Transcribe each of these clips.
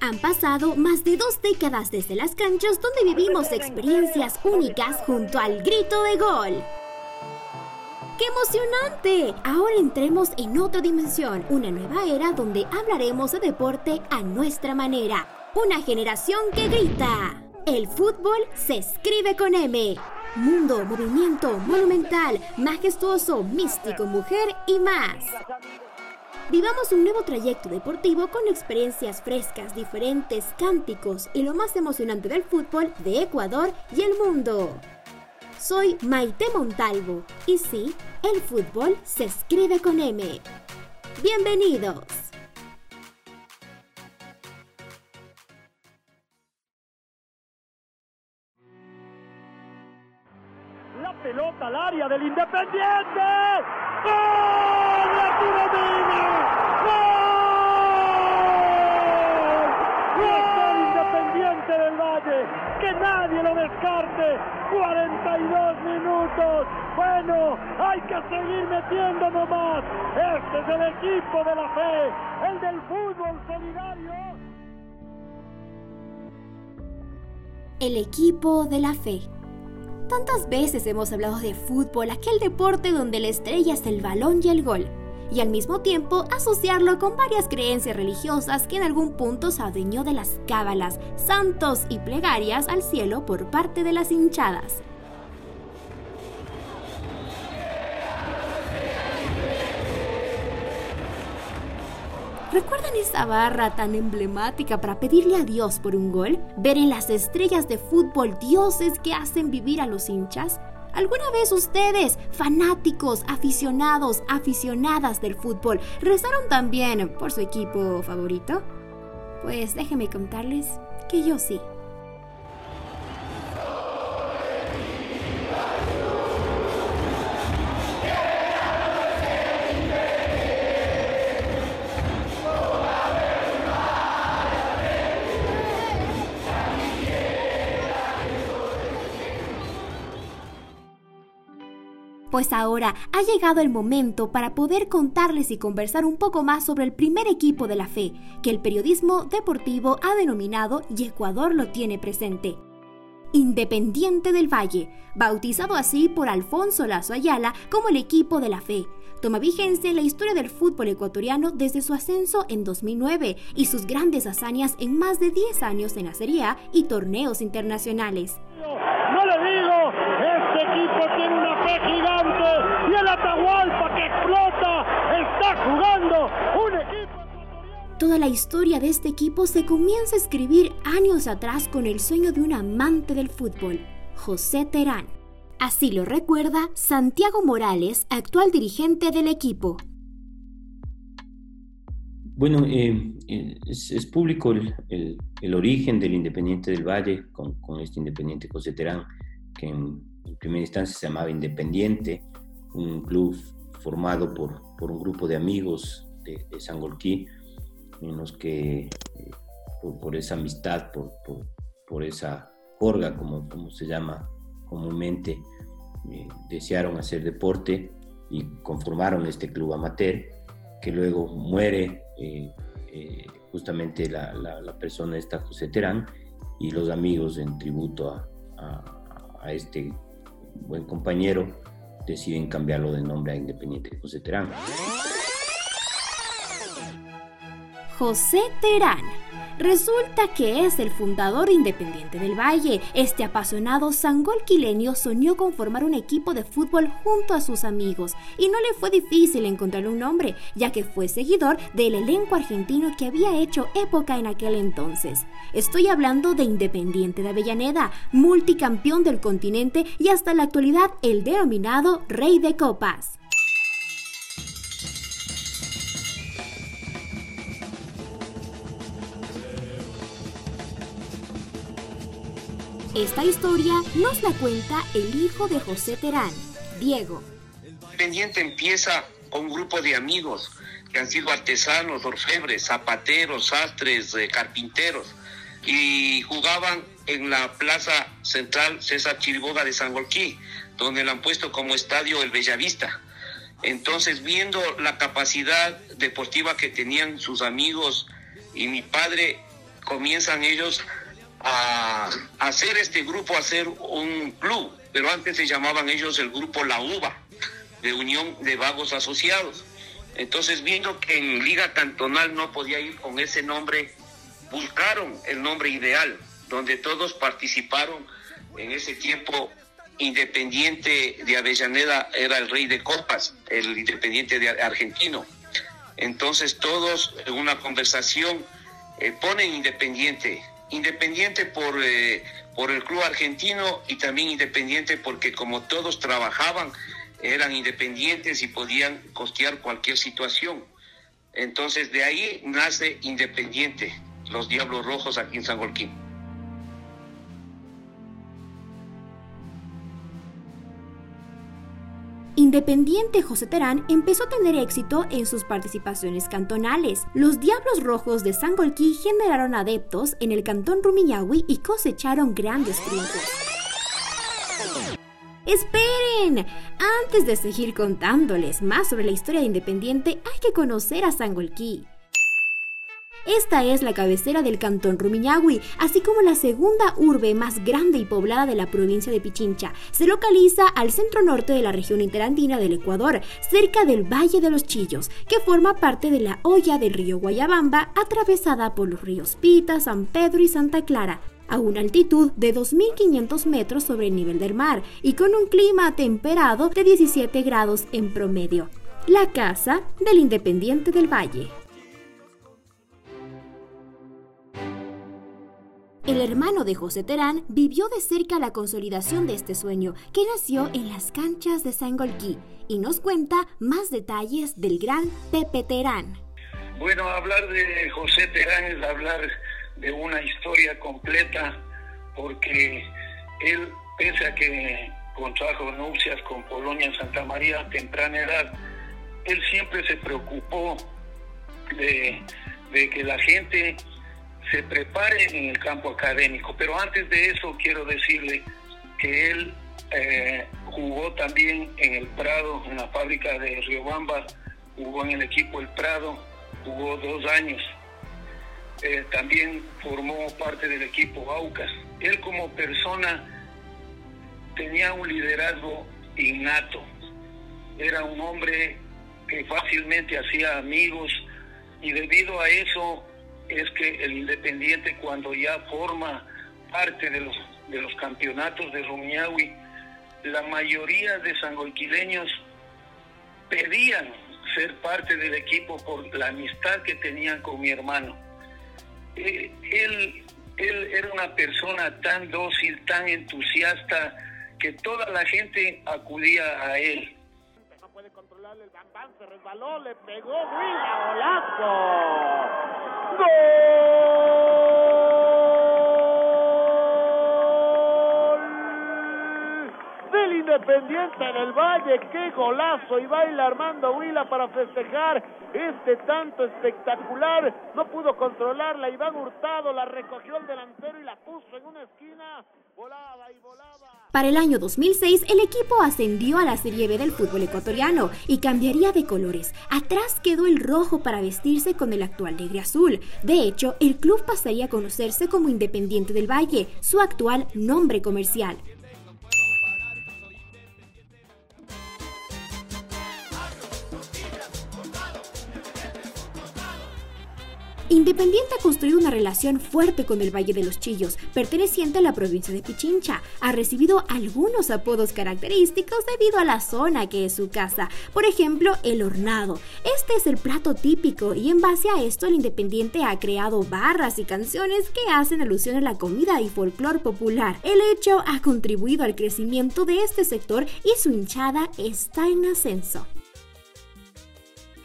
Han pasado más de dos décadas desde las canchas donde vivimos experiencias únicas junto al grito de gol. ¡Qué emocionante! Ahora entremos en otra dimensión, una nueva era donde hablaremos de deporte a nuestra manera. Una generación que grita. El fútbol se escribe con M. Mundo, movimiento, monumental, majestuoso, místico, mujer y más. Vivamos un nuevo trayecto deportivo con experiencias frescas, diferentes, cánticos y lo más emocionante del fútbol de Ecuador y el mundo. Soy Maite Montalvo y sí, el fútbol se escribe con M. Bienvenidos. La pelota al área del Independiente. ¡Gol! ¡Arturo que nadie lo descarte. 42 minutos. Bueno, hay que seguir metiendo nomás. Este es el equipo de la fe, el del fútbol solidario. El equipo de la fe. Tantas veces hemos hablado de fútbol, aquel deporte donde la estrella es el balón y el gol y al mismo tiempo asociarlo con varias creencias religiosas que en algún punto se adueñó de las cábalas, santos y plegarias al cielo por parte de las hinchadas. ¿Recuerdan esa barra tan emblemática para pedirle a Dios por un gol? ¿Ver en las estrellas de fútbol dioses que hacen vivir a los hinchas? ¿Alguna vez ustedes, fanáticos, aficionados, aficionadas del fútbol, rezaron también por su equipo favorito? Pues déjenme contarles que yo sí. Pues ahora ha llegado el momento para poder contarles y conversar un poco más sobre el primer equipo de la fe, que el periodismo deportivo ha denominado y Ecuador lo tiene presente. Independiente del Valle, bautizado así por Alfonso Lazo Ayala como el equipo de la fe. Toma vigencia en la historia del fútbol ecuatoriano desde su ascenso en 2009 y sus grandes hazañas en más de 10 años en la Serie A y torneos internacionales le digo, este equipo gigante y el Atahualpa que explota está jugando un equipo. Toda la historia de este equipo se comienza a escribir años atrás con el sueño de un amante del fútbol, José Terán. Así lo recuerda Santiago Morales, actual dirigente del equipo. Bueno, eh, eh, es, público el, origen del Independiente del Valle con, este Independiente José Terán, que en, primera instancia se llamaba Independiente, un club formado por, por un grupo de amigos de, de Sangolquí, en los que eh, por, esa amistad, por, por, esa jorga, como, como se llama comúnmente, desearon hacer deporte y conformaron este club amateur, que luego muere eh, eh, justamente la, persona esta José Terán y los amigos en tributo a, este buen compañero deciden cambiarlo de nombre a Independiente José Terán. José Terán Resulta que es el fundador Independiente del Valle. Este apasionado sangolquileño soñó con formar un equipo de fútbol junto a sus amigos y no le fue difícil encontrar un nombre, ya que fue seguidor del elenco argentino que había hecho época en aquel entonces. Estoy hablando de Independiente de Avellaneda, multicampeón del continente y hasta la actualidad el denominado Rey de Copas. Esta historia nos la cuenta el hijo de José Terán, Diego. Independiente empieza con un grupo de amigos que han sido artesanos, orfebres, zapateros, sastres, eh, carpinteros, y jugaban en la plaza central César Chiriboga de San Golquí, donde le han puesto como estadio el Bellavista. Entonces, viendo la capacidad deportiva que tenían sus amigos y mi padre, comienzan ellos a hacer este grupo, a hacer un club, pero antes se llamaban ellos el grupo La Uva, de Unión de Vagos Asociados. Entonces, viendo que en Liga Cantonal no podía ir con ese nombre, buscaron el nombre ideal, donde todos participaron en ese tiempo. Independiente de Avellaneda era el rey de copas, el Independiente de argentino. Entonces todos en una conversación eh, ponen Independiente, Independiente por, eh, por el club argentino y también Independiente porque como todos trabajaban, eran independientes y podían costear cualquier situación. Entonces de ahí nace Independiente, los Diablos Rojos aquí en San Joaquín. Independiente José Terán empezó a tener éxito en sus participaciones cantonales. Los Diablos Rojos de Sangolquí generaron adeptos en el cantón Rumiñahui y cosecharon grandes triunfos. ¡Esperen! Antes de seguir contándoles más sobre la historia de Independiente, hay que conocer a Sangolquí. Esta es la cabecera del cantón Rumiñahui, así como la segunda urbe más grande y poblada de la provincia de Pichincha. Se localiza al centro norte de la región interandina del Ecuador, cerca del Valle de los Chillos, que forma parte de la hoya del río Guayabamba, atravesada por los ríos Pita, San Pedro y Santa Clara a una altitud de 2.500 metros sobre el nivel del mar y con un clima temperado de 17 grados en promedio. La casa del Independiente del Valle. El hermano de José Terán vivió de cerca la consolidación de este sueño, que nació en las canchas de Sangolquí, y nos cuenta más detalles del gran Pepe Terán. Bueno, hablar de José Terán es hablar de una historia completa, porque él, pese a que contrajo nupcias con Polonia en Santa María a temprana edad, él siempre se preocupó de, de que la gente se prepare en el campo académico. Pero antes de eso quiero decirle que él eh, jugó también en el Prado, en la fábrica de Riobamba, jugó en el equipo El Prado, jugó dos años. Eh, también formó parte del equipo Aucas. Él como persona tenía un liderazgo innato. Era un hombre que fácilmente hacía amigos y debido a eso es que el Independiente cuando ya forma parte de los, de los campeonatos de Rumiñahui, la mayoría de sangoiquileños pedían ser parte del equipo por la amistad que tenían con mi hermano. Eh, él, él era una persona tan dócil, tan entusiasta, que toda la gente acudía a él. No puede controlar el se resbaló, le pegó golazo. Del Independiente del Valle, qué golazo y baila Armando Huila para festejar este tanto espectacular. No pudo controlarla, Iván Hurtado la recogió el delantero y la puso en una esquina, volaba y volaba. Para el año 2006, el equipo ascendió a la Serie B del fútbol ecuatoriano y cambiaría de colores. Atrás quedó el rojo para vestirse con el actual negro azul. De hecho, el club pasaría a conocerse como Independiente del Valle, su actual nombre comercial. Independiente ha construido una relación fuerte con el Valle de los Chillos, perteneciente a la provincia de Pichincha. Ha recibido algunos apodos característicos debido a la zona que es su casa. Por ejemplo, el hornado. Este es el plato típico y en base a esto el Independiente ha creado barras y canciones que hacen alusión a la comida y folclor popular. El hecho ha contribuido al crecimiento de este sector y su hinchada está en ascenso.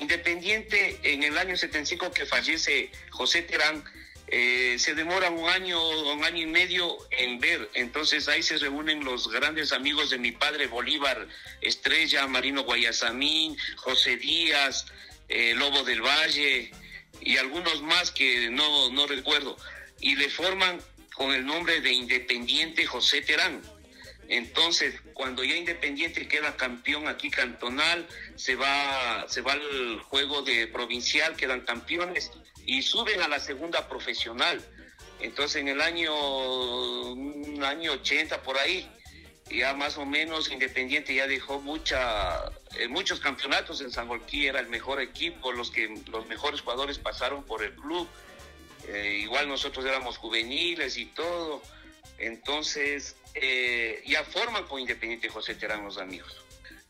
Independiente, en el año 75 que fallece José Terán, eh, se demora un año, un año y medio en ver. Entonces ahí se reúnen los grandes amigos de mi padre, Bolívar Estrella, Marino Guayasamín, José Díaz, eh, Lobo del Valle y algunos más que no, no recuerdo. Y le forman con el nombre de Independiente José Terán. Entonces, cuando ya Independiente queda campeón aquí cantonal, se va, se va al juego de provincial, quedan campeones y suben a la segunda profesional. Entonces en el año, año 80 por ahí, ya más o menos Independiente ya dejó mucha, eh, muchos campeonatos. En Sangolquí, era el mejor equipo, los, que, los mejores jugadores pasaron por el club, eh, igual nosotros éramos juveniles y todo, entonces eh, ya forman con Independiente José Terán los amigos.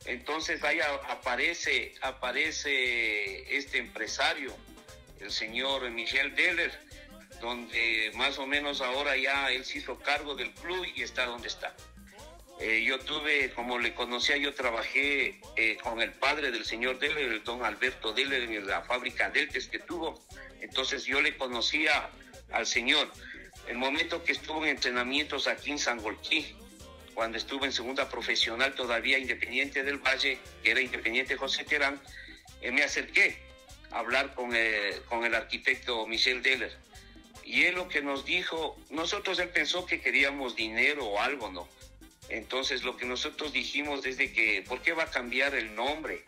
Entonces ahí aparece, aparece este empresario, el señor Michel Deller, donde más o menos ahora ya él se hizo cargo del club y está donde está. Eh, yo tuve, como le conocía, yo trabajé eh, con el padre del señor Deller, el don Alberto Deller, en la fábrica Deltes que tuvo. Entonces yo le conocía al señor. El momento que estuvo en entrenamientos aquí en Sangolquí, cuando estuve en segunda profesional todavía independiente del Valle, que era independiente José Terán, eh, me acerqué a hablar con, con el arquitecto Michel Deller. Y él lo que nos dijo, nosotros él pensó que queríamos dinero o algo, ¿no? Entonces lo que nosotros dijimos desde que, ¿por qué va a cambiar el nombre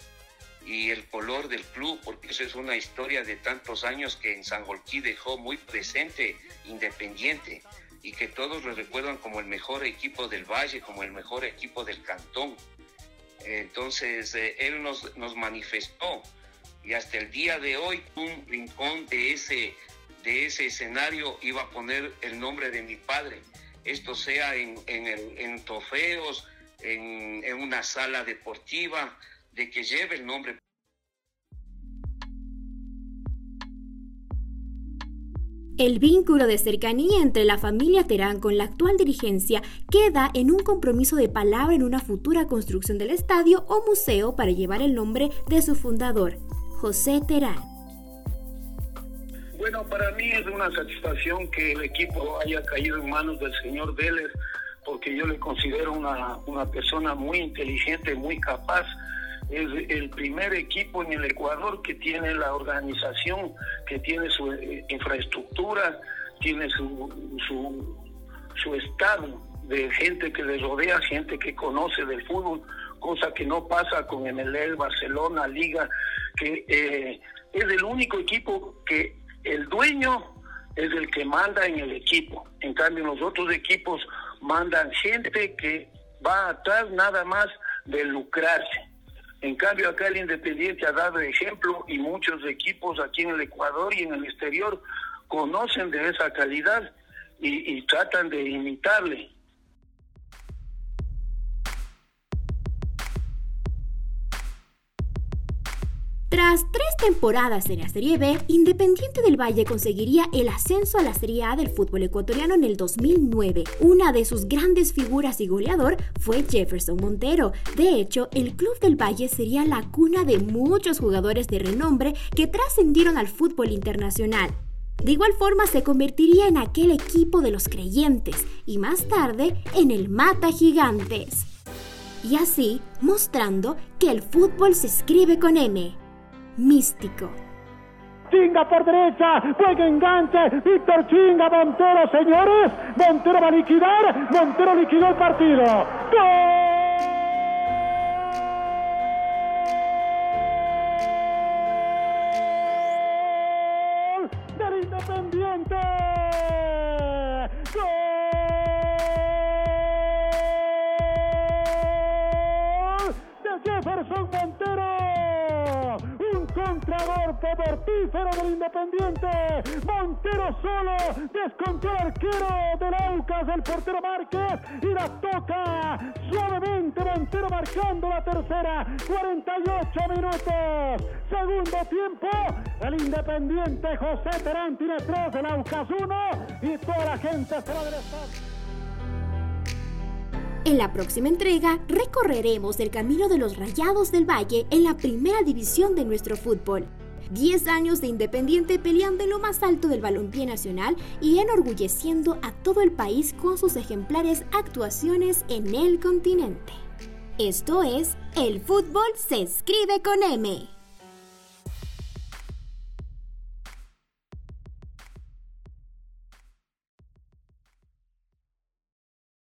y el color del club? Porque eso es una historia de tantos años que en San Sangolquí dejó muy presente Independiente y que todos lo recuerdan como el mejor equipo del Valle, como el mejor equipo del Cantón. Entonces eh, él nos, nos manifestó y hasta el día de hoy un rincón de ese, de ese escenario iba a poner el nombre de mi padre esto sea en, en, trofeos, en, en una sala deportiva, de que lleve el nombre. El vínculo de cercanía entre la familia Terán con la actual dirigencia queda en un compromiso de palabra en una futura construcción del estadio o museo para llevar el nombre de su fundador, José Terán. Bueno, para mí es una satisfacción que el equipo haya caído en manos del señor Vélez, porque yo le considero una, una persona muy inteligente, muy capaz. Es el primer equipo en el Ecuador que tiene la organización, que tiene su eh, infraestructura, tiene su, su, su estado de gente que le rodea, gente que conoce del fútbol, cosa que no pasa con MLL, Barcelona, Liga, que eh, es el único equipo que el dueño es el que manda en el equipo. En cambio, los otros equipos mandan gente que va atrás nada más de lucrarse. En cambio, acá el Independiente ha dado ejemplo y muchos equipos aquí en el Ecuador y en el exterior conocen de esa calidad y, tratan de imitarle. Tras tres temporadas en la Serie B, Independiente del Valle conseguiría el ascenso a la Serie A del fútbol ecuatoriano en el 2009. Una de sus grandes figuras y goleador fue Jefferson Montero. De hecho, el Club del Valle sería la cuna de muchos jugadores de renombre que trascendieron al fútbol internacional. De igual forma se convertiría en aquel equipo de los creyentes y más tarde en el Mata Gigantes. Y así mostrando que el fútbol se escribe con M místico. Chinga por derecha, juega enganche, Víctor Chinga, Montero, señores, Montero va a liquidar, Montero liquidó el partido. ¡Gol! Mortífero del Independiente. Montero solo descontó el arquero del Aucas, el portero Márquez, y la toca suavemente. Montero marcando la tercera, 48 minutos. Segundo tiempo, el Independiente José Terán tiene tres, el Aucas uno, y toda la gente se va del estadio. En la próxima entrega recorreremos el camino de los Rayados del Valle en la primera división de nuestro fútbol. 10 años de Independiente peleando en lo más alto del balompié nacional y enorgulleciendo a todo el país con sus ejemplares actuaciones en el continente. Esto es El fútbol se escribe con M.